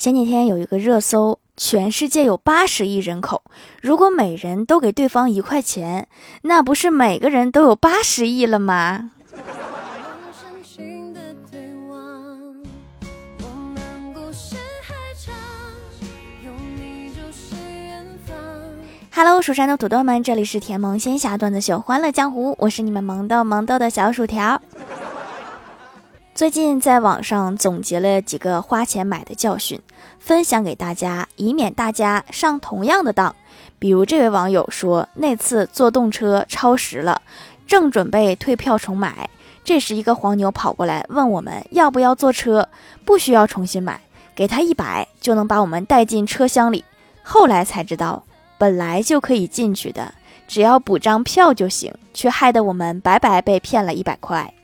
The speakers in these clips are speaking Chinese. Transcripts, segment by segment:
前几天有一个热搜，全世界有八十亿人口，如果每人都给对方一块钱，那不是每个人都有八十亿了吗哈喽蜀山的土豆们，这里是甜萌仙侠段子秀《欢乐江湖》，我是你们萌豆萌豆的小薯条。最近在网上总结了几个花钱买的教训，分享给大家，以免大家上同样的当。比如这位网友说，那次坐动车超时了，正准备退票重买，这时一个黄牛跑过来问我们要不要坐车，不需要重新买，给他一百就能把我们带进车厢里。后来才知道，本来就可以进去的，只要补张票就行，却害得我们白白被骗了一百块。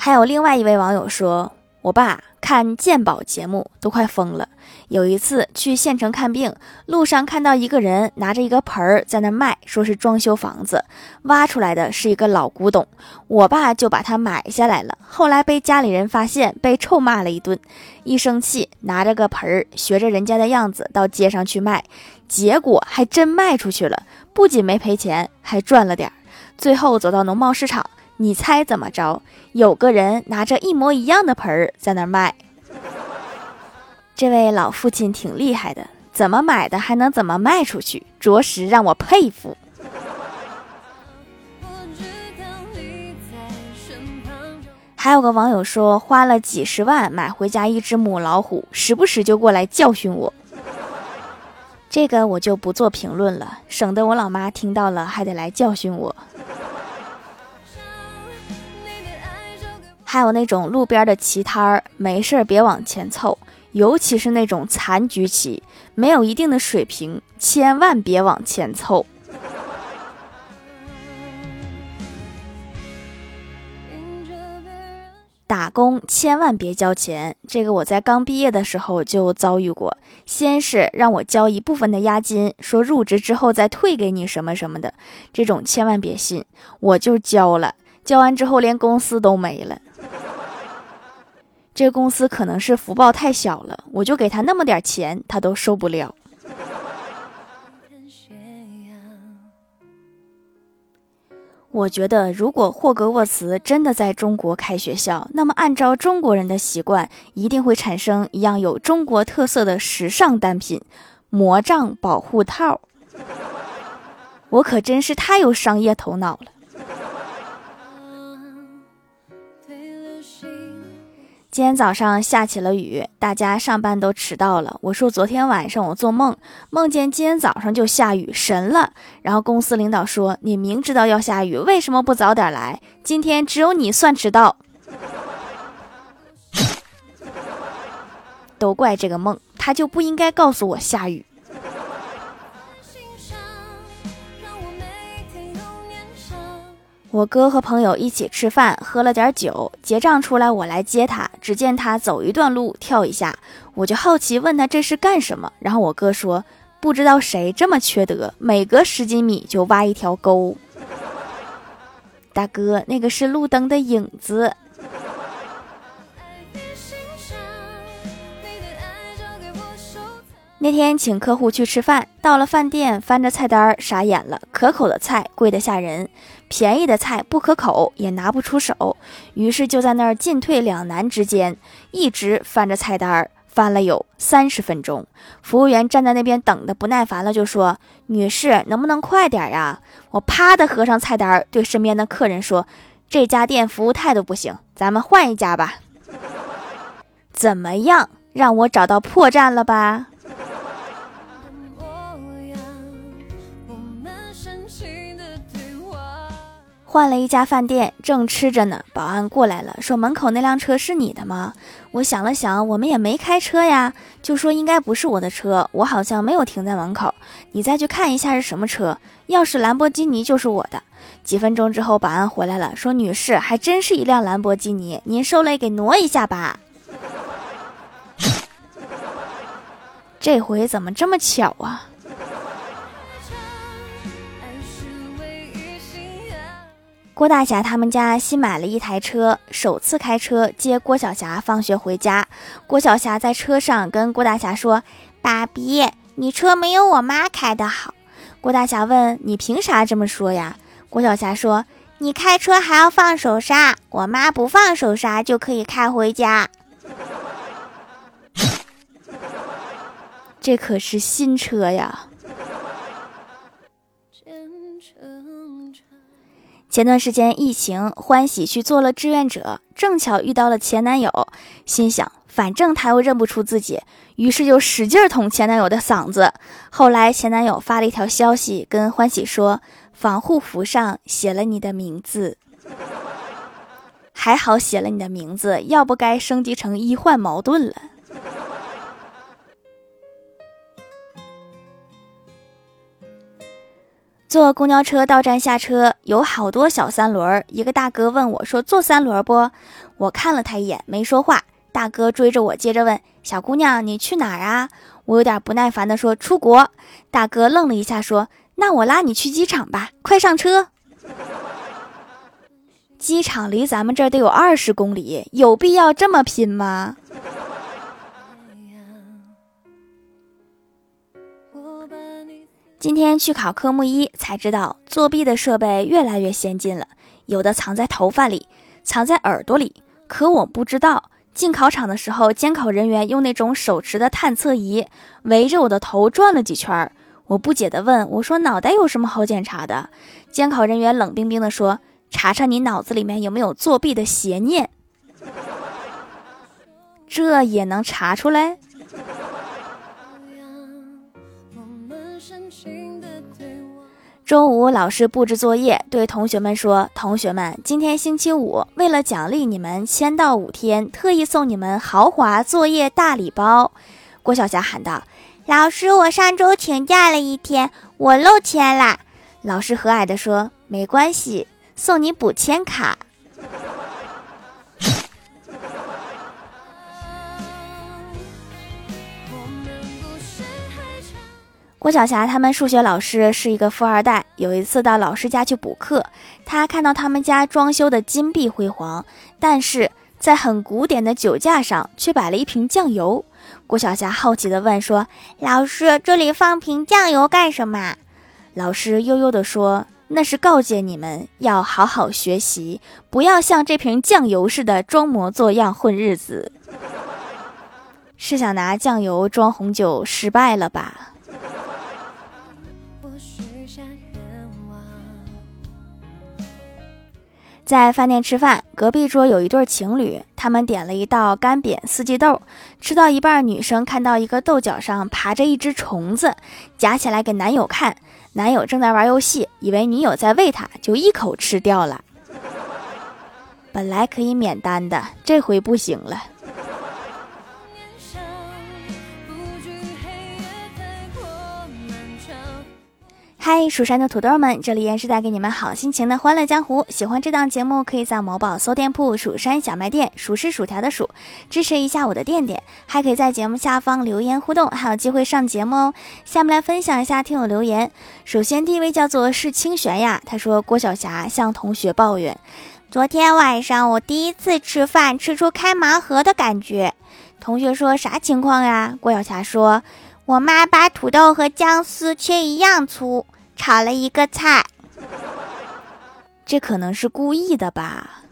还有另外一位网友说：“我爸看鉴宝节目都快疯了。有一次去县城看病，路上看到一个人拿着一个盆儿在那卖，说是装修房子，挖出来的是一个老古董。我爸就把它买下来了。后来被家里人发现，被臭骂了一顿。一生气，拿着个盆儿，学着人家的样子到街上去卖，结果还真卖出去了，不仅没赔钱，还赚了点儿。最后走到农贸市场。”你猜怎么着？有个人拿着一模一样的盆儿在那儿卖。这位老父亲挺厉害的，怎么买的还能怎么卖出去，着实让我佩服。还有个网友说，花了几十万买回家一只母老虎，时不时就过来教训我。这个我就不做评论了，省得我老妈听到了还得来教训我。还有那种路边的棋摊儿，没事儿别往前凑，尤其是那种残局棋，没有一定的水平，千万别往前凑。打工千万别交钱，这个我在刚毕业的时候就遭遇过。先是让我交一部分的押金，说入职之后再退给你什么什么的，这种千万别信。我就交了，交完之后连公司都没了。这公司可能是福报太小了，我就给他那么点钱，他都受不了。我觉得，如果霍格沃茨真的在中国开学校，那么按照中国人的习惯，一定会产生一样有中国特色的时尚单品——魔杖保护套。我可真是太有商业头脑了。今天早上下起了雨，大家上班都迟到了。我说昨天晚上我做梦，梦见今天早上就下雨，神了。然后公司领导说：“你明知道要下雨，为什么不早点来？今天只有你算迟到。”都怪这个梦，他就不应该告诉我下雨。我哥和朋友一起吃饭，喝了点酒，结账出来，我来接他。只见他走一段路跳一下，我就好奇问他这是干什么。然后我哥说，不知道谁这么缺德，每隔十几米就挖一条沟。大哥，那个是路灯的影子。那天请客户去吃饭，到了饭店翻着菜单，傻眼了。可口的菜贵得吓人，便宜的菜不可口，也拿不出手。于是就在那儿进退两难之间，一直翻着菜单，翻了有三十分钟。服务员站在那边等的不耐烦了，就说：“女士，能不能快点呀？”我啪的合上菜单，对身边的客人说：“这家店服务态度不行，咱们换一家吧。”怎么样？让我找到破绽了吧？换了一家饭店，正吃着呢，保安过来了，说：“门口那辆车是你的吗？”我想了想，我们也没开车呀，就说应该不是我的车，我好像没有停在门口。你再去看一下是什么车，要是兰博基尼就是我的。几分钟之后，保安回来了，说：“女士，还真是一辆兰博基尼，您受累给挪一下吧。”这回怎么这么巧啊？郭大侠他们家新买了一台车，首次开车接郭晓霞放学回家。郭晓霞在车上跟郭大侠说：“爸比，你车没有我妈开的好。”郭大侠问：“你凭啥这么说呀？”郭晓霞说：“你开车还要放手刹，我妈不放手刹就可以开回家。”这可是新车呀！前段时间疫情，欢喜去做了志愿者，正巧遇到了前男友，心想反正他又认不出自己，于是就使劲捅前男友的嗓子。后来前男友发了一条消息跟欢喜说，防护服上写了你的名字，还好写了你的名字，要不该升级成医患矛盾了。坐公交车到站下车，有好多小三轮儿。一个大哥问我说：“坐三轮不？”我看了他一眼，没说话。大哥追着我，接着问：“小姑娘，你去哪儿啊？”我有点不耐烦地说：“出国。”大哥愣了一下，说：“那我拉你去机场吧，快上车。”机场离咱们这儿得有二十公里，有必要这么拼吗？今天去考科目一，才知道作弊的设备越来越先进了，有的藏在头发里，藏在耳朵里。可我不知道，进考场的时候，监考人员用那种手持的探测仪围着我的头转了几圈。我不解地问：“我说脑袋有什么好检查的？”监考人员冷冰冰地说：“查查你脑子里面有没有作弊的邪念。”这也能查出来？中午，老师布置作业，对同学们说：“同学们，今天星期五，为了奖励你们签到五天，特意送你们豪华作业大礼包。”郭晓霞喊道：“老师，我上周请假了一天，我漏签了。”老师和蔼地说：“没关系，送你补签卡。”郭晓霞他们数学老师是一个富二代。有一次到老师家去补课，他看到他们家装修的金碧辉煌，但是在很古典的酒架上却摆了一瓶酱油。郭晓霞好奇地问说：“老师，这里放瓶酱油干什么？”老师悠悠地说：“那是告诫你们要好好学习，不要像这瓶酱油似的装模作样混日子。”是想拿酱油装红酒失败了吧？在饭店吃饭，隔壁桌有一对情侣，他们点了一道干煸四季豆。吃到一半，女生看到一个豆角上爬着一只虫子，夹起来给男友看。男友正在玩游戏，以为女友在喂他，就一口吃掉了。本来可以免单的，这回不行了。嗨，蜀山的土豆们，这里依然是带给你们好心情的欢乐江湖。喜欢这档节目，可以在某宝搜店铺“蜀山小卖店”，数是薯条的数，支持一下我的店店。还可以在节目下方留言互动，还有机会上节目哦。下面来分享一下听友留言。首先第一位叫做是清玄呀，他说郭晓霞向同学抱怨，昨天晚上我第一次吃饭吃出开盲盒的感觉。同学说啥情况呀？郭晓霞说，我妈把土豆和姜丝切一样粗。炒了一个菜，这可能是故意的吧。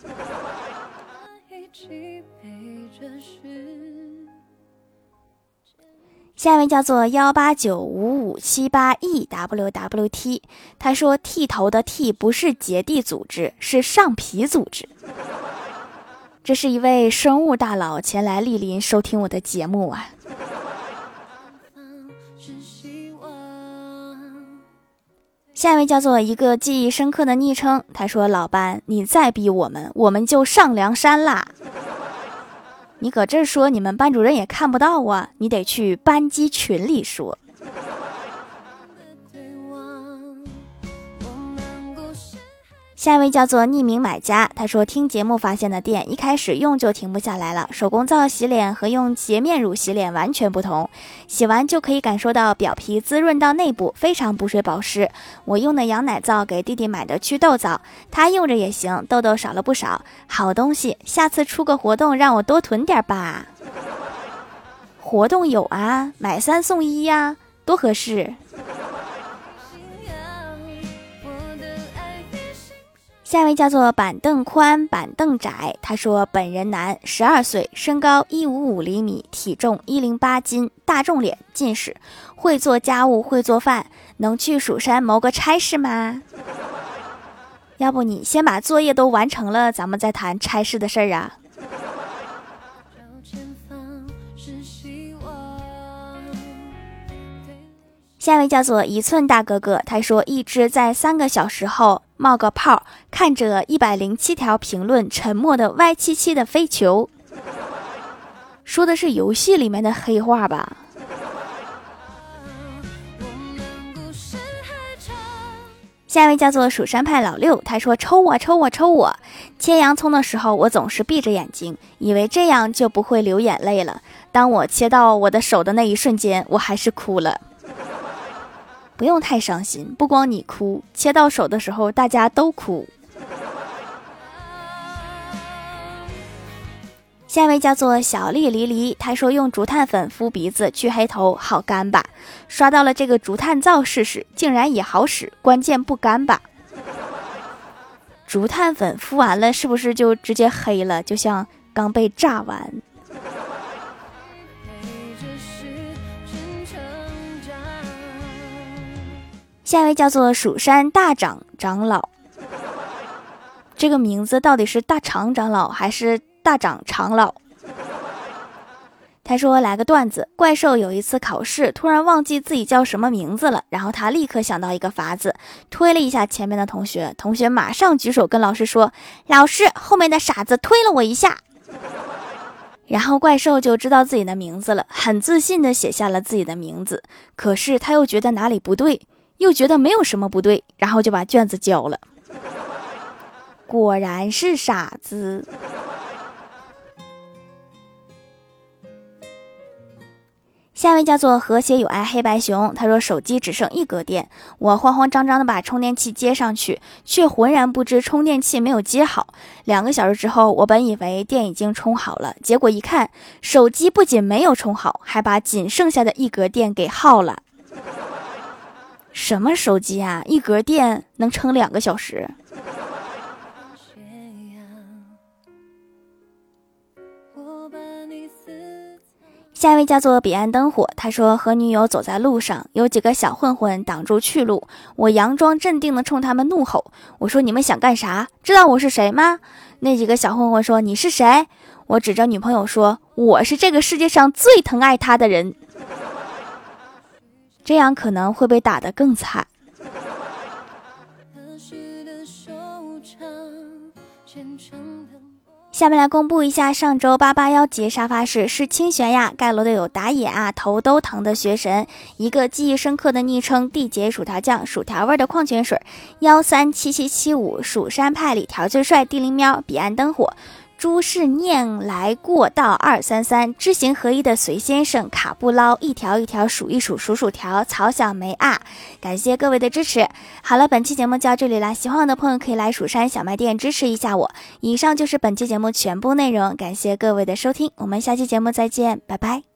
下一位叫做幺八九五五七八 e w w t，他说剃头的剃不是结缔组织，是上皮组织。这是一位生物大佬前来莅临收听我的节目啊。下一位叫做一个记忆深刻的昵称，他说：“老班，你再逼我们，我们就上梁山啦！你搁这说，你们班主任也看不到啊，你得去班级群里说。”下一位叫做匿名买家，他说听节目发现的店，一开始用就停不下来了。手工皂洗脸和用洁面乳洗脸完全不同，洗完就可以感受到表皮滋润到内部，非常补水保湿。我用的羊奶皂给弟弟买的祛痘皂，他用着也行，痘痘少了不少。好东西，下次出个活动让我多囤点吧。活动有啊，买三送一呀，多合适。下一位叫做板凳宽板凳窄，他说本人男，十二岁，身高一五五厘米，体重一零八斤，大众脸，近视，会做家务，会做饭，能去蜀山谋个差事吗？要不你先把作业都完成了，咱们再谈差事的事儿啊。下一位叫做一寸大哥哥，他说一只在三个小时后冒个泡，看着一百零七条评论，沉默的歪七七的飞球，说的是游戏里面的黑话吧？下一位叫做蜀山派老六，他说抽我抽我抽我，切洋葱的时候我总是闭着眼睛，以为这样就不会流眼泪了。当我切到我的手的那一瞬间，我还是哭了。不用太伤心，不光你哭，切到手的时候大家都哭。下一位叫做小丽黎黎，她说用竹炭粉敷鼻子去黑头，好干吧？刷到了这个竹炭皂试试，竟然也好使，关键不干吧？竹炭粉敷完了是不是就直接黑了？就像刚被炸完。下一位叫做蜀山大长长老，这个名字到底是大长长老还是大长长老？他说来个段子：怪兽有一次考试，突然忘记自己叫什么名字了，然后他立刻想到一个法子，推了一下前面的同学，同学马上举手跟老师说：“老师，后面的傻子推了我一下。”然后怪兽就知道自己的名字了，很自信的写下了自己的名字。可是他又觉得哪里不对。又觉得没有什么不对，然后就把卷子交了。果然是傻子。下一位叫做和谐有爱黑白熊，他说手机只剩一格电，我慌慌张张的把充电器接上去，却浑然不知充电器没有接好。两个小时之后，我本以为电已经充好了，结果一看，手机不仅没有充好，还把仅剩下的一格电给耗了。什么手机啊？一格电能撑两个小时。下一位叫做彼岸灯火，他说和女友走在路上，有几个小混混挡住去路，我佯装镇定的冲他们怒吼：“我说你们想干啥？知道我是谁吗？”那几个小混混说：“你是谁？”我指着女朋友说：“我是这个世界上最疼爱她的人。”这样可能会被打得更惨。下面来公布一下上周八八幺节沙发是是清玄呀，盖楼的有打野啊，头都疼的学神，一个记忆深刻的昵称地杰薯条酱，薯条味的矿泉水，幺三七七七五蜀山派里条最帅，地灵喵，彼岸灯火。诸事念来过道二三三，知行合一的隋先生卡布捞，一条一条数一数数数条，曹小梅啊，感谢各位的支持。好了，本期节目就到这里啦，喜欢我的朋友可以来蜀山小卖店支持一下我。以上就是本期节目全部内容，感谢各位的收听，我们下期节目再见，拜拜。